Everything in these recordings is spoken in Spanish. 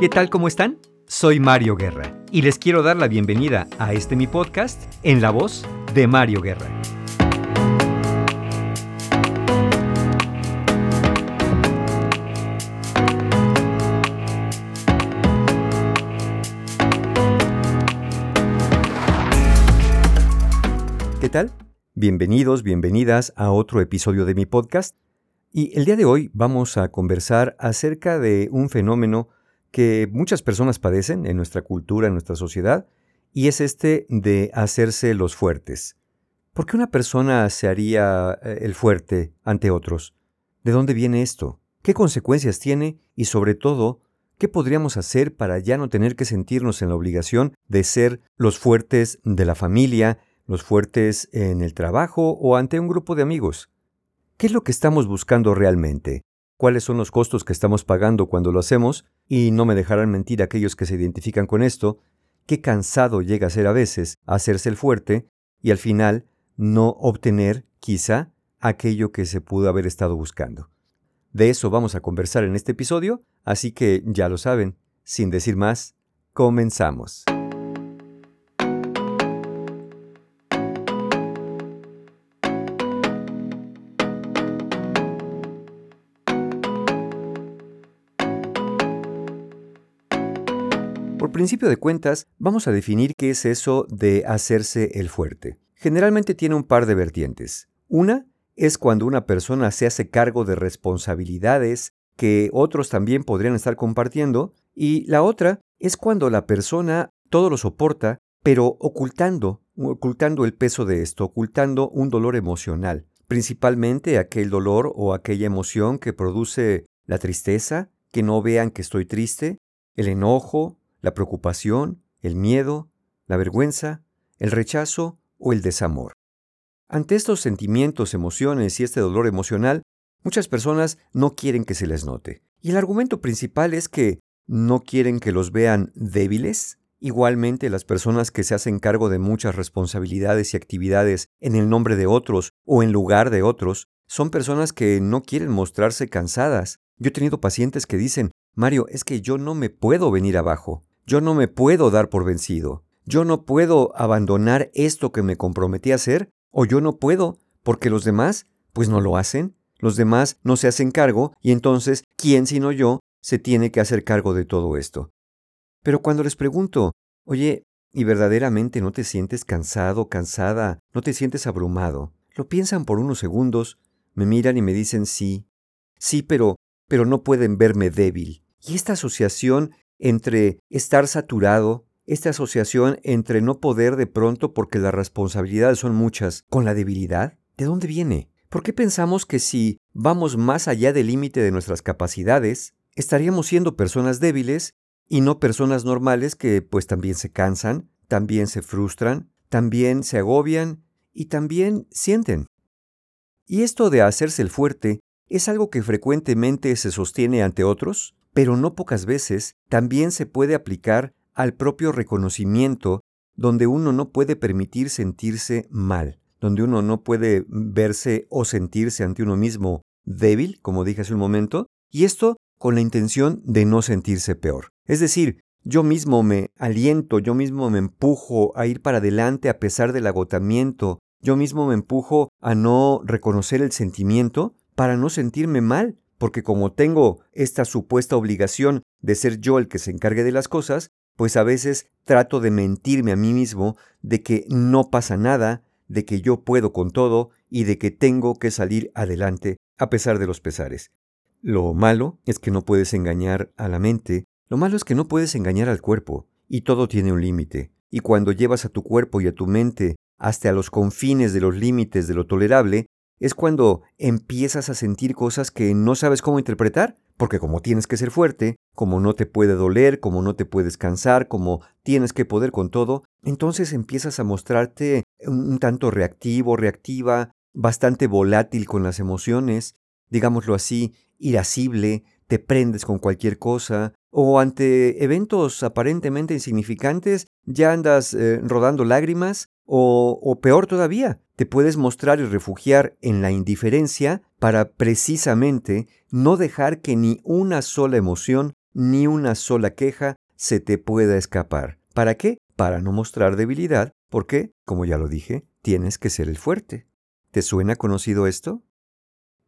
¿Qué tal? ¿Cómo están? Soy Mario Guerra y les quiero dar la bienvenida a este mi podcast en la voz de Mario Guerra. ¿Qué tal? Bienvenidos, bienvenidas a otro episodio de mi podcast. Y el día de hoy vamos a conversar acerca de un fenómeno que muchas personas padecen en nuestra cultura, en nuestra sociedad, y es este de hacerse los fuertes. ¿Por qué una persona se haría eh, el fuerte ante otros? ¿De dónde viene esto? ¿Qué consecuencias tiene? Y sobre todo, ¿qué podríamos hacer para ya no tener que sentirnos en la obligación de ser los fuertes de la familia, los fuertes en el trabajo o ante un grupo de amigos? ¿Qué es lo que estamos buscando realmente? ¿Cuáles son los costos que estamos pagando cuando lo hacemos? Y no me dejarán mentir aquellos que se identifican con esto, qué cansado llega a ser a veces hacerse el fuerte y al final no obtener, quizá, aquello que se pudo haber estado buscando. De eso vamos a conversar en este episodio, así que ya lo saben, sin decir más, comenzamos. Principio de cuentas, vamos a definir qué es eso de hacerse el fuerte. Generalmente tiene un par de vertientes. Una es cuando una persona se hace cargo de responsabilidades que otros también podrían estar compartiendo, y la otra es cuando la persona todo lo soporta, pero ocultando, ocultando el peso de esto, ocultando un dolor emocional, principalmente aquel dolor o aquella emoción que produce la tristeza, que no vean que estoy triste, el enojo, la preocupación, el miedo, la vergüenza, el rechazo o el desamor. Ante estos sentimientos, emociones y este dolor emocional, muchas personas no quieren que se les note. Y el argumento principal es que no quieren que los vean débiles. Igualmente, las personas que se hacen cargo de muchas responsabilidades y actividades en el nombre de otros o en lugar de otros, son personas que no quieren mostrarse cansadas. Yo he tenido pacientes que dicen, Mario, es que yo no me puedo venir abajo. Yo no me puedo dar por vencido. Yo no puedo abandonar esto que me comprometí a hacer, o yo no puedo, porque los demás, pues no lo hacen. Los demás no se hacen cargo, y entonces, ¿quién sino yo se tiene que hacer cargo de todo esto? Pero cuando les pregunto, oye, ¿y verdaderamente no te sientes cansado, cansada, no te sientes abrumado? Lo piensan por unos segundos, me miran y me dicen sí, sí, pero, pero no pueden verme débil. Y esta asociación entre estar saturado, esta asociación entre no poder de pronto porque las responsabilidades son muchas, con la debilidad? ¿De dónde viene? ¿Por qué pensamos que si vamos más allá del límite de nuestras capacidades, estaríamos siendo personas débiles y no personas normales que pues también se cansan, también se frustran, también se agobian y también sienten? Y esto de hacerse el fuerte es algo que frecuentemente se sostiene ante otros, pero no pocas veces también se puede aplicar al propio reconocimiento donde uno no puede permitir sentirse mal, donde uno no puede verse o sentirse ante uno mismo débil, como dije hace un momento, y esto con la intención de no sentirse peor. Es decir, yo mismo me aliento, yo mismo me empujo a ir para adelante a pesar del agotamiento, yo mismo me empujo a no reconocer el sentimiento para no sentirme mal, porque como tengo esta supuesta obligación de ser yo el que se encargue de las cosas, pues a veces trato de mentirme a mí mismo de que no pasa nada, de que yo puedo con todo y de que tengo que salir adelante a pesar de los pesares. Lo malo es que no puedes engañar a la mente, lo malo es que no puedes engañar al cuerpo, y todo tiene un límite, y cuando llevas a tu cuerpo y a tu mente hasta los confines de los límites de lo tolerable, es cuando empiezas a sentir cosas que no sabes cómo interpretar, porque como tienes que ser fuerte, como no te puede doler, como no te puedes cansar, como tienes que poder con todo, entonces empiezas a mostrarte un tanto reactivo, reactiva, bastante volátil con las emociones, digámoslo así, irascible, te prendes con cualquier cosa, o ante eventos aparentemente insignificantes ya andas eh, rodando lágrimas, o, o peor todavía, te puedes mostrar y refugiar en la indiferencia para precisamente no dejar que ni una sola emoción ni una sola queja se te pueda escapar. ¿Para qué? Para no mostrar debilidad, porque, como ya lo dije, tienes que ser el fuerte. ¿Te suena conocido esto?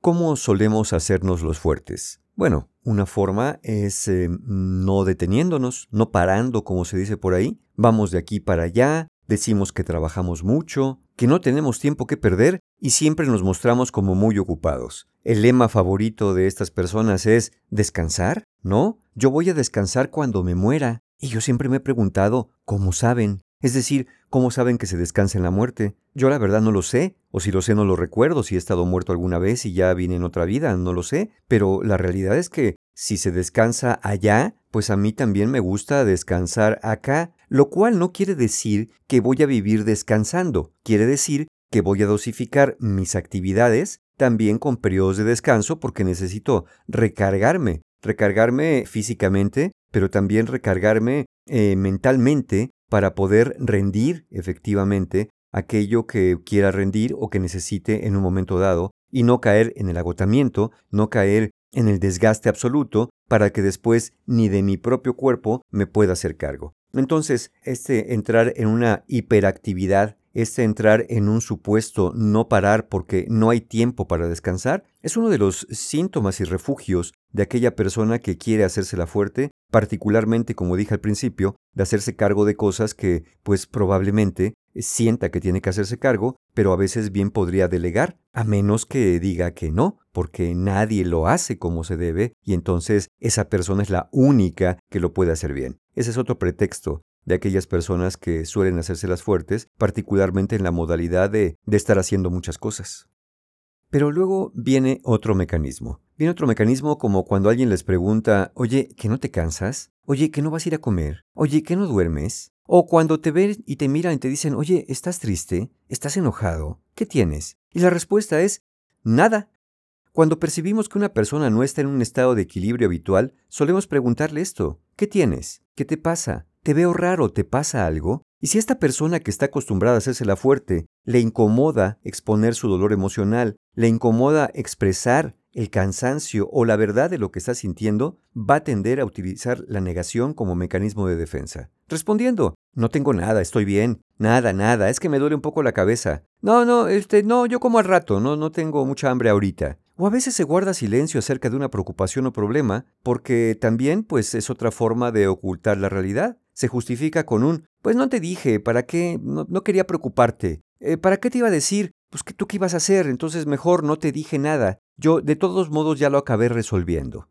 ¿Cómo solemos hacernos los fuertes? Bueno, una forma es eh, no deteniéndonos, no parando, como se dice por ahí. Vamos de aquí para allá, decimos que trabajamos mucho, que no tenemos tiempo que perder y siempre nos mostramos como muy ocupados. El lema favorito de estas personas es ¿descansar? No, yo voy a descansar cuando me muera. Y yo siempre me he preguntado, ¿cómo saben? Es decir, ¿cómo saben que se descansa en la muerte? Yo la verdad no lo sé, o si lo sé no lo recuerdo, si he estado muerto alguna vez y ya vine en otra vida, no lo sé, pero la realidad es que si se descansa allá, pues a mí también me gusta descansar acá, lo cual no quiere decir que voy a vivir descansando, quiere decir que voy a dosificar mis actividades también con periodos de descanso porque necesito recargarme, recargarme físicamente, pero también recargarme eh, mentalmente para poder rendir efectivamente aquello que quiera rendir o que necesite en un momento dado y no caer en el agotamiento, no caer en el desgaste absoluto para que después ni de mi propio cuerpo me pueda hacer cargo. Entonces, este entrar en una hiperactividad, este entrar en un supuesto no parar porque no hay tiempo para descansar, es uno de los síntomas y refugios de aquella persona que quiere hacérsela fuerte, particularmente, como dije al principio, de hacerse cargo de cosas que, pues probablemente, sienta que tiene que hacerse cargo, pero a veces bien podría delegar, a menos que diga que no, porque nadie lo hace como se debe, y entonces esa persona es la única que lo puede hacer bien. Ese es otro pretexto de aquellas personas que suelen hacérselas fuertes, particularmente en la modalidad de, de estar haciendo muchas cosas. Pero luego viene otro mecanismo. Viene otro mecanismo como cuando alguien les pregunta, oye, ¿que no te cansas? Oye, ¿que no vas a ir a comer? Oye, ¿que no duermes? O cuando te ven y te miran y te dicen, oye, ¿estás triste? ¿Estás enojado? ¿Qué tienes? Y la respuesta es, nada. Cuando percibimos que una persona no está en un estado de equilibrio habitual, solemos preguntarle esto, ¿qué tienes? ¿Qué te pasa? ¿Te veo raro? ¿Te pasa algo? Y si esta persona que está acostumbrada a hacerse la fuerte le incomoda exponer su dolor emocional, le incomoda expresar el cansancio o la verdad de lo que está sintiendo, va a tender a utilizar la negación como mecanismo de defensa. Respondiendo, no tengo nada, estoy bien, nada, nada, es que me duele un poco la cabeza. No, no, este, no, yo como al rato, no, no tengo mucha hambre ahorita. O a veces se guarda silencio acerca de una preocupación o problema, porque también, pues, es otra forma de ocultar la realidad. Se justifica con un, pues no te dije, ¿para qué? No, quería preocuparte. Eh, ¿Para qué te iba a decir? Pues que tú qué ibas a hacer, entonces mejor no te dije nada. Yo de todos modos ya lo acabé resolviendo.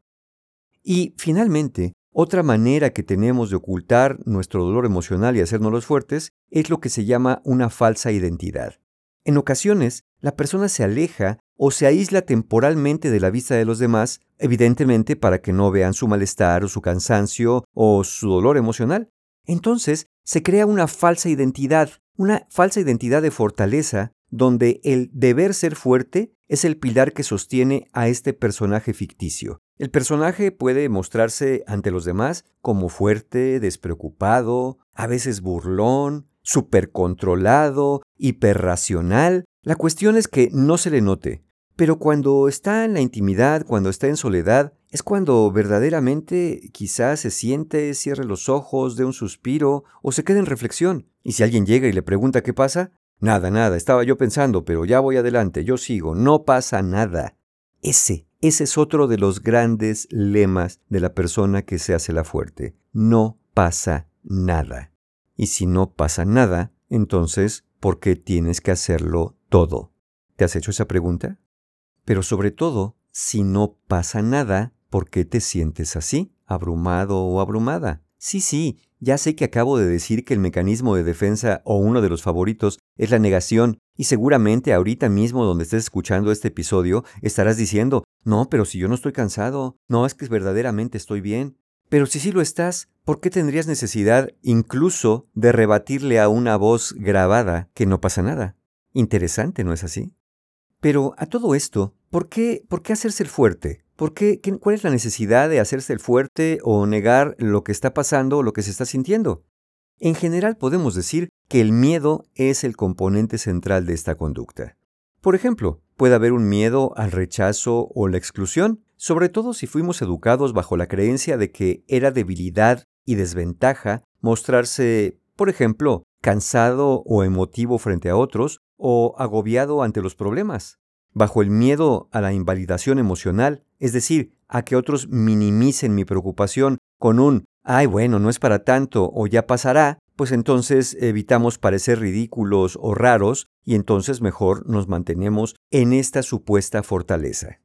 Y finalmente, otra manera que tenemos de ocultar nuestro dolor emocional y hacernos los fuertes es lo que se llama una falsa identidad. En ocasiones, la persona se aleja o se aísla temporalmente de la vista de los demás, evidentemente para que no vean su malestar o su cansancio o su dolor emocional. Entonces, se crea una falsa identidad, una falsa identidad de fortaleza donde el deber ser fuerte es el pilar que sostiene a este personaje ficticio. El personaje puede mostrarse ante los demás como fuerte, despreocupado, a veces burlón, supercontrolado, hiperracional. La cuestión es que no se le note, pero cuando está en la intimidad, cuando está en soledad, es cuando verdaderamente quizás se siente, cierre los ojos, dé un suspiro o se quede en reflexión. Y si alguien llega y le pregunta qué pasa, Nada, nada, estaba yo pensando, pero ya voy adelante, yo sigo, no pasa nada. Ese, ese es otro de los grandes lemas de la persona que se hace la fuerte. No pasa nada. Y si no pasa nada, entonces, ¿por qué tienes que hacerlo todo? ¿Te has hecho esa pregunta? Pero sobre todo, si no pasa nada, ¿por qué te sientes así, abrumado o abrumada? Sí, sí, ya sé que acabo de decir que el mecanismo de defensa o uno de los favoritos es la negación, y seguramente ahorita mismo donde estés escuchando este episodio estarás diciendo, no, pero si yo no estoy cansado, no es que verdaderamente estoy bien. Pero si sí lo estás, ¿por qué tendrías necesidad incluso de rebatirle a una voz grabada que no pasa nada? Interesante, ¿no es así? Pero a todo esto, ¿por qué, por qué hacerse el fuerte? ¿Por qué? ¿Cuál es la necesidad de hacerse el fuerte o negar lo que está pasando o lo que se está sintiendo? En general podemos decir que el miedo es el componente central de esta conducta. Por ejemplo, puede haber un miedo al rechazo o la exclusión, sobre todo si fuimos educados bajo la creencia de que era debilidad y desventaja mostrarse, por ejemplo, cansado o emotivo frente a otros o agobiado ante los problemas. Bajo el miedo a la invalidación emocional, es decir, a que otros minimicen mi preocupación con un ay bueno, no es para tanto o ya pasará, pues entonces evitamos parecer ridículos o raros y entonces mejor nos mantenemos en esta supuesta fortaleza.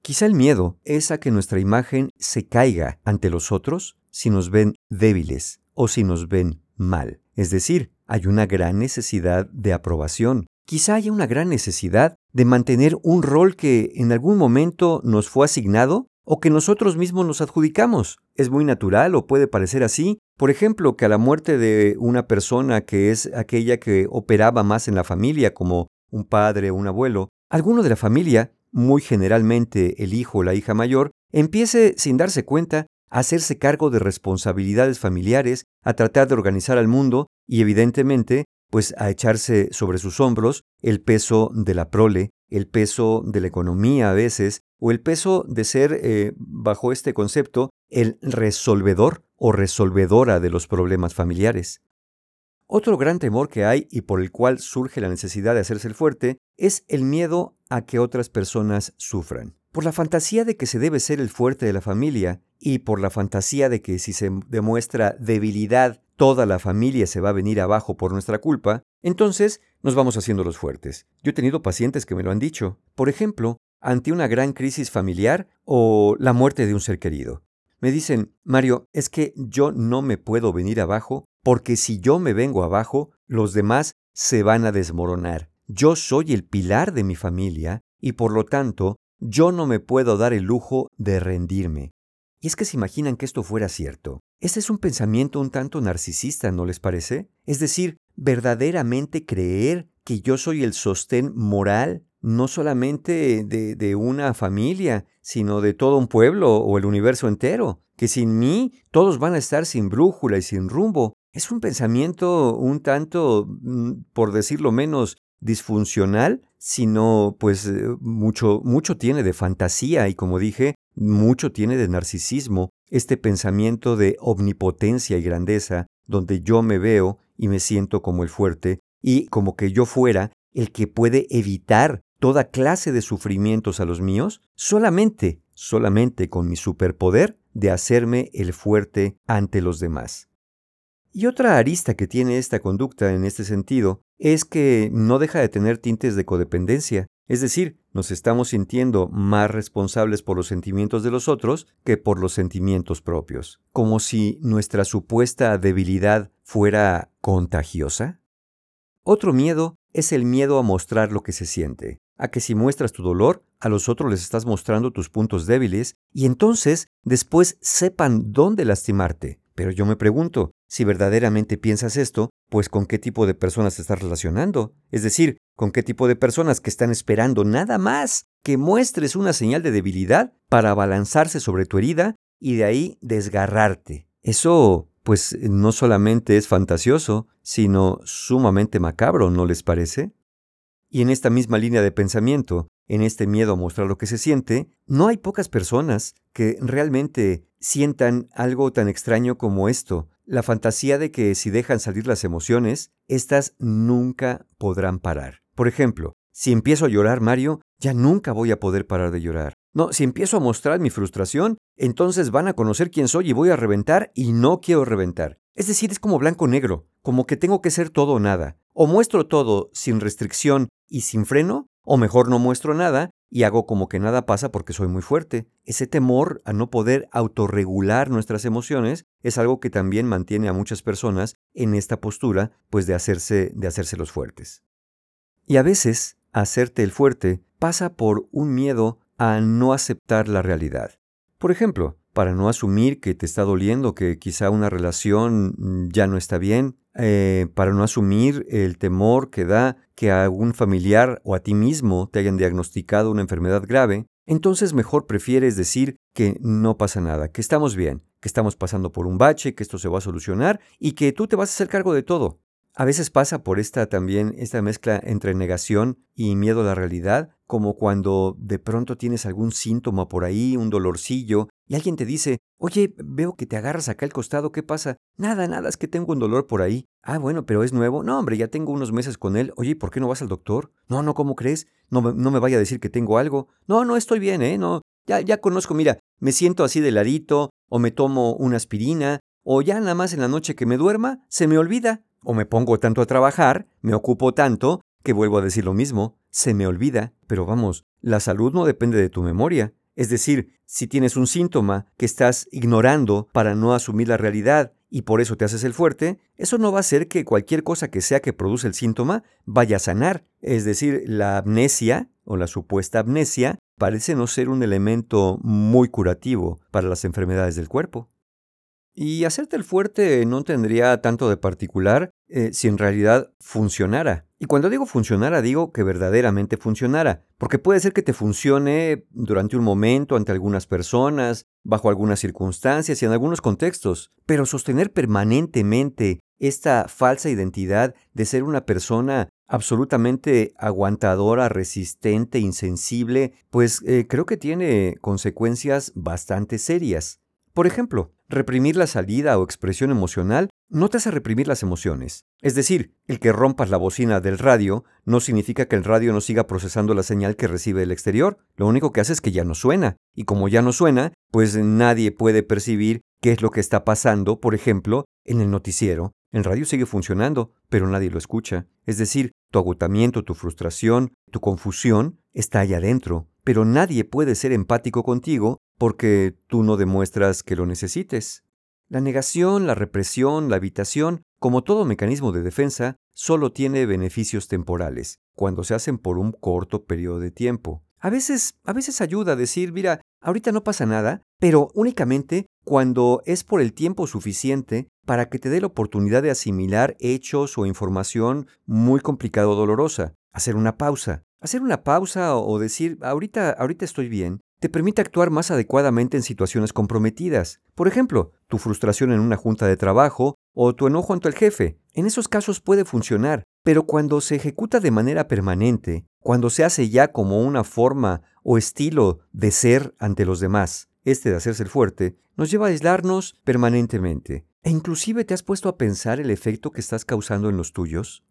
Quizá el miedo es a que nuestra imagen se caiga ante los otros si nos ven débiles o si nos ven mal. Es decir, hay una gran necesidad de aprobación. Quizá haya una gran necesidad de mantener un rol que en algún momento nos fue asignado o que nosotros mismos nos adjudicamos. Es muy natural o puede parecer así. Por ejemplo, que a la muerte de una persona que es aquella que operaba más en la familia, como un padre o un abuelo, alguno de la familia, muy generalmente el hijo o la hija mayor, empiece sin darse cuenta a hacerse cargo de responsabilidades familiares, a tratar de organizar al mundo y evidentemente pues a echarse sobre sus hombros el peso de la prole, el peso de la economía a veces, o el peso de ser, eh, bajo este concepto, el resolvedor o resolvedora de los problemas familiares. Otro gran temor que hay y por el cual surge la necesidad de hacerse el fuerte es el miedo a que otras personas sufran. Por la fantasía de que se debe ser el fuerte de la familia y por la fantasía de que si se demuestra debilidad toda la familia se va a venir abajo por nuestra culpa, entonces nos vamos haciendo los fuertes. Yo he tenido pacientes que me lo han dicho. Por ejemplo, ante una gran crisis familiar o la muerte de un ser querido. Me dicen, Mario, es que yo no me puedo venir abajo porque si yo me vengo abajo, los demás se van a desmoronar. Yo soy el pilar de mi familia y por lo tanto yo no me puedo dar el lujo de rendirme. Y es que se imaginan que esto fuera cierto. Este es un pensamiento un tanto narcisista, ¿no les parece? Es decir, verdaderamente creer que yo soy el sostén moral no solamente de, una familia, sino de todo un pueblo o el universo entero, que sin mí todos van a estar sin brújula y sin rumbo. Es un pensamiento un tanto, mm, por decirlo menos, disfuncional, sino pues eh, mucho, mucho tiene de fantasía y como dije, mucho tiene de narcisismo, este pensamiento de omnipotencia y grandeza, donde yo me veo y me siento como el fuerte y como que yo fuera el que puede evitar toda clase de sufrimientos a los míos solamente, solamente con mi superpoder de hacerme el fuerte ante los demás. Y otra arista que tiene esta conducta en este sentido es que no deja de tener tintes de codependencia, es decir, nos estamos sintiendo más responsables por los sentimientos de los otros que por los sentimientos propios, como si nuestra supuesta debilidad fuera contagiosa. Otro miedo es el miedo a mostrar lo que se siente a que si muestras tu dolor, a los otros les estás mostrando tus puntos débiles y entonces después sepan dónde lastimarte. Pero yo me pregunto, si verdaderamente piensas esto, pues con qué tipo de personas estás relacionando. Es decir, con qué tipo de personas que están esperando nada más que muestres una señal de debilidad para abalanzarse sobre tu herida y de ahí desgarrarte. Eso, pues, no solamente es fantasioso, sino sumamente macabro, ¿no les parece? Y en esta misma línea de pensamiento, en este miedo a mostrar lo que se siente, no hay pocas personas que realmente sientan algo tan extraño como esto, la fantasía de que si dejan salir las emociones, éstas nunca podrán parar. Por ejemplo, si empiezo a llorar, Mario, ya nunca voy a poder parar de llorar. No, si empiezo a mostrar mi frustración, entonces van a conocer quién soy y voy a reventar y no quiero reventar. Es decir, es como blanco-negro, como que tengo que ser todo o nada. O muestro todo sin restricción y sin freno, o mejor no muestro nada y hago como que nada pasa porque soy muy fuerte. Ese temor a no poder autorregular nuestras emociones es algo que también mantiene a muchas personas en esta postura, pues de hacerse de hacerse los fuertes. Y a veces, hacerte el fuerte pasa por un miedo a no aceptar la realidad. Por ejemplo, para no asumir que te está doliendo, que quizá una relación ya no está bien, eh, para no asumir el temor que da que a algún familiar o a ti mismo te hayan diagnosticado una enfermedad grave, entonces mejor prefieres decir que no pasa nada, que estamos bien, que estamos pasando por un bache, que esto se va a solucionar y que tú te vas a hacer cargo de todo. A veces pasa por esta también, esta mezcla entre negación y miedo a la realidad, como cuando de pronto tienes algún síntoma por ahí, un dolorcillo, y alguien te dice, oye, veo que te agarras acá al costado, ¿qué pasa? Nada, nada, es que tengo un dolor por ahí. Ah, bueno, pero es nuevo. No, hombre, ya tengo unos meses con él. Oye, ¿por qué no vas al doctor? No, no, ¿cómo crees? No, no me vaya a decir que tengo algo. No, no, estoy bien, ¿eh? No, ya, ya conozco, mira, me siento así de ladito, o me tomo una aspirina, o ya nada más en la noche que me duerma, se me olvida. O me pongo tanto a trabajar, me ocupo tanto, que vuelvo a decir lo mismo, se me olvida. Pero vamos, la salud no depende de tu memoria. Es decir, si tienes un síntoma que estás ignorando para no asumir la realidad y por eso te haces el fuerte, eso no va a hacer que cualquier cosa que sea que produce el síntoma vaya a sanar. Es decir, la amnesia o la supuesta amnesia parece no ser un elemento muy curativo para las enfermedades del cuerpo. Y hacerte el fuerte no tendría tanto de particular eh, si en realidad funcionara. Y cuando digo funcionara, digo que verdaderamente funcionara, porque puede ser que te funcione durante un momento ante algunas personas, bajo algunas circunstancias y en algunos contextos, pero sostener permanentemente esta falsa identidad de ser una persona absolutamente aguantadora, resistente, insensible, pues eh, creo que tiene consecuencias bastante serias. Por ejemplo, reprimir la salida o expresión emocional no te hace reprimir las emociones. Es decir, el que rompas la bocina del radio no significa que el radio no siga procesando la señal que recibe el exterior. Lo único que hace es que ya no suena. Y como ya no suena, pues nadie puede percibir qué es lo que está pasando, por ejemplo, en el noticiero. El radio sigue funcionando, pero nadie lo escucha. Es decir, tu agotamiento, tu frustración, tu confusión está ahí adentro, pero nadie puede ser empático contigo porque tú no demuestras que lo necesites. La negación, la represión, la evitación, como todo mecanismo de defensa, solo tiene beneficios temporales, cuando se hacen por un corto periodo de tiempo. A veces, a veces ayuda a decir, mira, ahorita no pasa nada, pero únicamente cuando es por el tiempo suficiente para que te dé la oportunidad de asimilar hechos o información muy complicada o dolorosa. Hacer una pausa. Hacer una pausa o decir, ahorita, ahorita estoy bien, te permite actuar más adecuadamente en situaciones comprometidas. Por ejemplo, tu frustración en una junta de trabajo o tu enojo ante el jefe. En esos casos puede funcionar, pero cuando se ejecuta de manera permanente, cuando se hace ya como una forma o estilo de ser ante los demás, este de hacerse el fuerte, nos lleva a aislarnos permanentemente. E inclusive te has puesto a pensar el efecto que estás causando en los tuyos.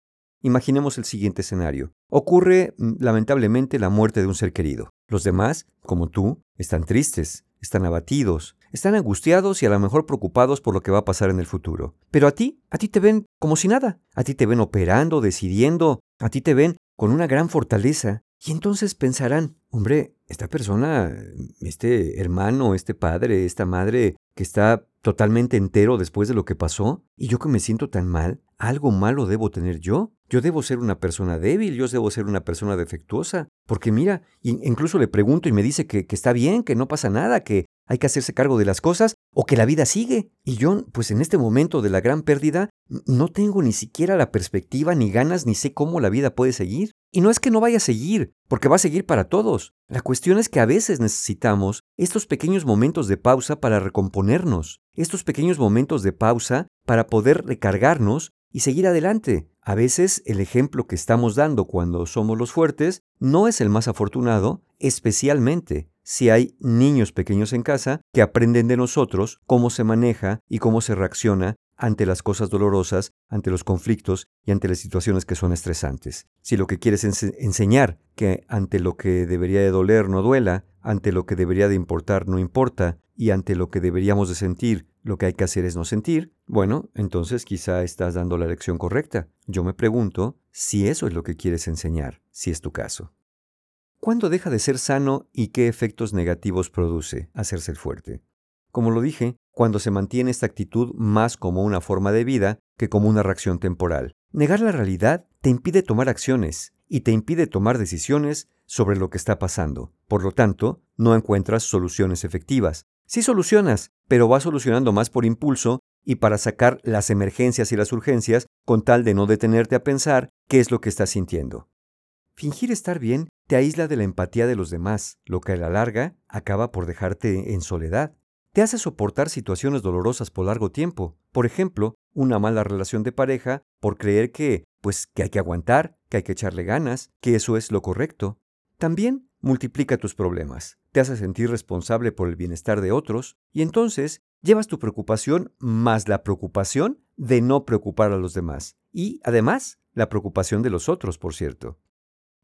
Imaginemos el siguiente escenario. Ocurre, mm, lamentablemente, la muerte de un ser querido. Los demás, como tú, están tristes, están abatidos, están angustiados y a lo mejor preocupados por lo que va a pasar en el futuro. Pero a ti, a ti te ven como si nada. A ti te ven operando, decidiendo, a ti te ven con una gran fortaleza. Y entonces pensarán, hombre, esta persona, este hermano, este padre, esta madre que está totalmente entero después de lo que pasó, y yo que me siento tan mal, algo malo debo tener yo. Yo debo ser una persona débil, yo debo ser una persona defectuosa. Porque mira, incluso le pregunto y me dice que, está bien, que no pasa nada, que hay que hacerse cargo de las cosas o que la vida sigue. Y yo, pues en este momento de la gran pérdida, no tengo ni siquiera la perspectiva, ni ganas, ni sé cómo la vida puede seguir. Y no es que no vaya a seguir, porque va a seguir para todos. La cuestión es que a veces necesitamos estos pequeños momentos de pausa para recomponernos, estos pequeños momentos de pausa para poder recargarnos y seguir adelante. A veces el ejemplo que estamos dando cuando somos los fuertes no es el más afortunado, especialmente si hay niños pequeños en casa que aprenden de nosotros cómo se maneja y cómo se reacciona ante las cosas dolorosas, ante los conflictos y ante las situaciones que son estresantes. Si lo que quieres es enseñar que ante lo que debería de doler no duela, ante lo que debería de importar no importa, y ante lo que deberíamos de sentir lo que hay que hacer es no sentir, bueno, entonces quizá estás dando la lección correcta. Yo me pregunto si eso es lo que quieres enseñar, si es tu caso. ¿Cuándo deja de ser sano y qué efectos negativos produce hacerse el fuerte? Como lo dije, cuando se mantiene esta actitud más como una forma de vida que como una reacción temporal. Negar la realidad te impide tomar acciones y te impide tomar decisiones sobre lo que está pasando. Por lo tanto, no encuentras soluciones efectivas. Sí solucionas, pero vas solucionando más por impulso y para sacar las emergencias y las urgencias con tal de no detenerte a pensar qué es lo que estás sintiendo. Fingir estar bien te aísla de la empatía de los demás, lo que a la larga acaba por dejarte en soledad te hace soportar situaciones dolorosas por largo tiempo. Por ejemplo, una mala relación de pareja por creer que, pues, que hay que aguantar, que hay que echarle ganas, que eso es lo correcto. También multiplica tus problemas, te hace sentir responsable por el bienestar de otros y entonces llevas tu preocupación más la preocupación de no preocupar a los demás y, además, la preocupación de los otros, por cierto.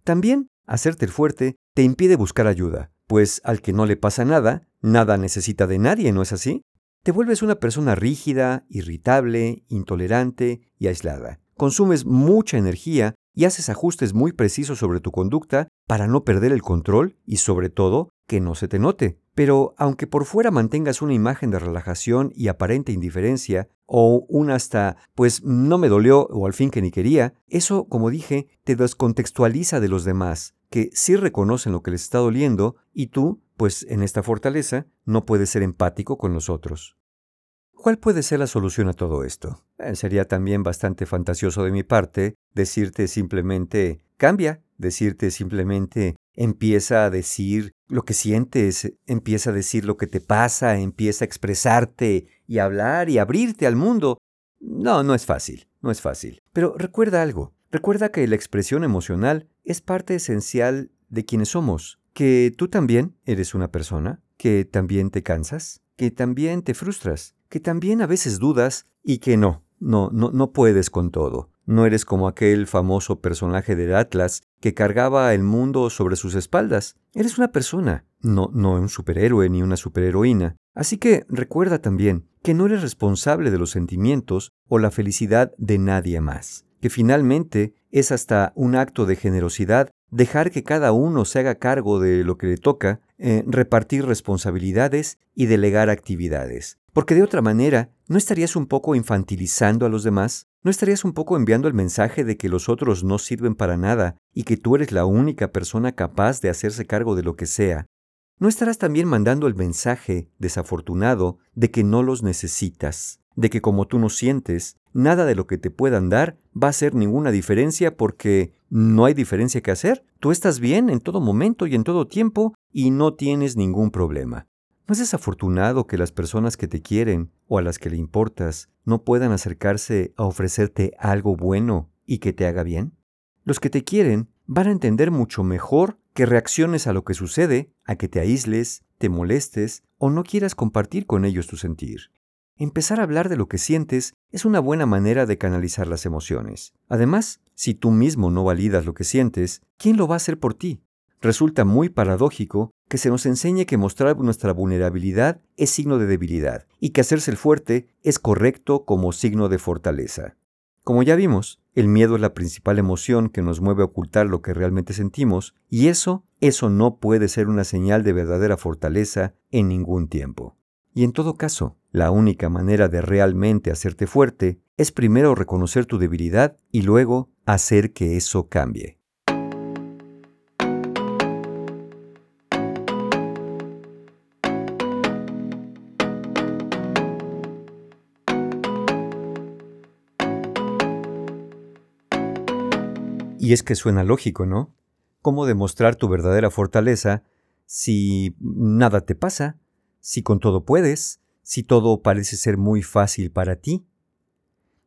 También, hacerte el fuerte te impide buscar ayuda, pues al que no le pasa nada, nada necesita de nadie, ¿no es así? Te vuelves una persona rígida, irritable, intolerante y aislada. Consumes mucha energía y haces ajustes muy precisos sobre tu conducta para no perder el control y sobre todo que no se te note. Pero aunque por fuera mantengas una imagen de relajación y aparente indiferencia, o un hasta, pues no me dolió o al fin que ni quería, eso, como dije, te descontextualiza de los demás, que sí reconocen lo que les está doliendo y tú, pues en esta fortaleza, no puedes ser empático con los otros. ¿Cuál puede ser la solución a todo esto? Eh, sería también bastante fantasioso de mi parte decirte simplemente cambia, decirte simplemente empieza a decir lo que sientes, empieza a decir lo que te pasa, empieza a expresarte y hablar y abrirte al mundo. No, no es fácil, no es fácil. Pero recuerda algo, recuerda que la expresión emocional es parte esencial de quienes somos, que tú también eres una persona, que también te cansas, que también te frustras, que también a veces dudas y que no, no, no, no puedes con todo. No eres como aquel famoso personaje del Atlas que cargaba el mundo sobre sus espaldas. Eres una persona, no, no un superhéroe ni una superheroína. Así que recuerda también que no eres responsable de los sentimientos o la felicidad de nadie más. Que finalmente es hasta un acto de generosidad dejar que cada uno se haga cargo de lo que le toca, eh, repartir responsabilidades y delegar actividades. Porque de otra manera, ¿no estarías un poco infantilizando a los demás? ¿No estarías un poco enviando el mensaje de que los otros no sirven para nada y que tú eres la única persona capaz de hacerse cargo de lo que sea? ¿No estarás también mandando el mensaje desafortunado de que no los necesitas? De que como tú no sientes, nada de lo que te puedan dar va a hacer ninguna diferencia porque no hay diferencia que hacer. Tú estás bien en todo momento y en todo tiempo y no tienes ningún problema. ¿No es desafortunado que las personas que te quieren o a las que le importas no puedan acercarse a ofrecerte algo bueno y que te haga bien? Los que te quieren van a entender mucho mejor que reacciones a lo que sucede, a que te aísles, te molestes o no quieras compartir con ellos tu sentir. Empezar a hablar de lo que sientes es una buena manera de canalizar las emociones. Además, si tú mismo no validas lo que sientes, ¿quién lo va a hacer por ti? Resulta muy paradójico que se nos enseñe que mostrar nuestra vulnerabilidad es signo de debilidad y que hacerse el fuerte es correcto como signo de fortaleza. Como ya vimos, el miedo es la principal emoción que nos mueve a ocultar lo que realmente sentimos y eso, eso no puede ser una señal de verdadera fortaleza en ningún tiempo. Y en todo caso, la única manera de realmente hacerte fuerte es primero reconocer tu debilidad y luego hacer que eso cambie. Y es que suena lógico, ¿no? ¿Cómo demostrar tu verdadera fortaleza si nada te pasa, si con todo puedes, si todo parece ser muy fácil para ti?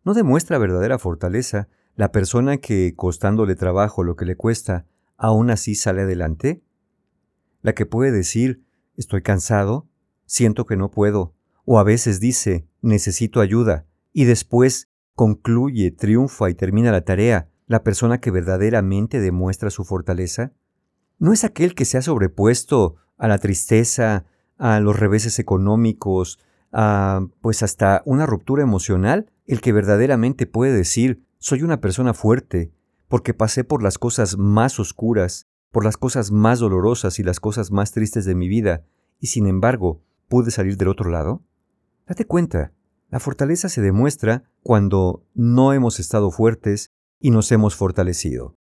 ¿No demuestra verdadera fortaleza la persona que, costándole trabajo lo que le cuesta, aún así sale adelante? La que puede decir, estoy cansado, siento que no puedo, o a veces dice, necesito ayuda, y después concluye, triunfa y termina la tarea, la persona que verdaderamente demuestra su fortaleza? ¿No es aquel que se ha sobrepuesto a la tristeza, a los reveses económicos, a pues hasta una ruptura emocional, el que verdaderamente puede decir soy una persona fuerte, porque pasé por las cosas más oscuras, por las cosas más dolorosas y las cosas más tristes de mi vida, y sin embargo pude salir del otro lado? Date cuenta, la fortaleza se demuestra cuando no hemos estado fuertes y nos hemos fortalecido.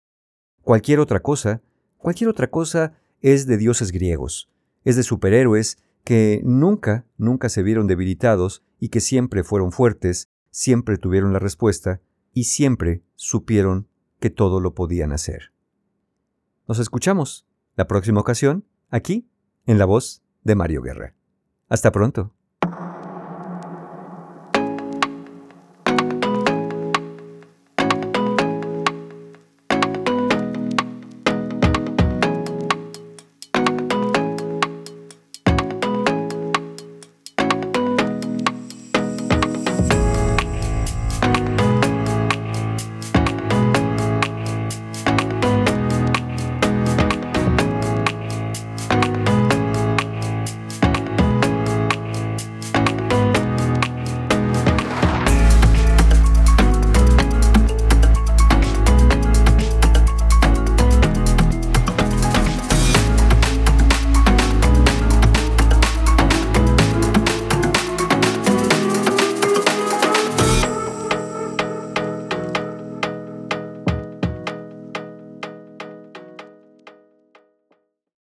Cualquier otra cosa, cualquier otra cosa es de dioses griegos, es de superhéroes que nunca, nunca se vieron debilitados y que siempre fueron fuertes, siempre tuvieron la respuesta y siempre supieron que todo lo podían hacer. Nos escuchamos la próxima ocasión aquí en la voz de Mario Guerra. Hasta pronto.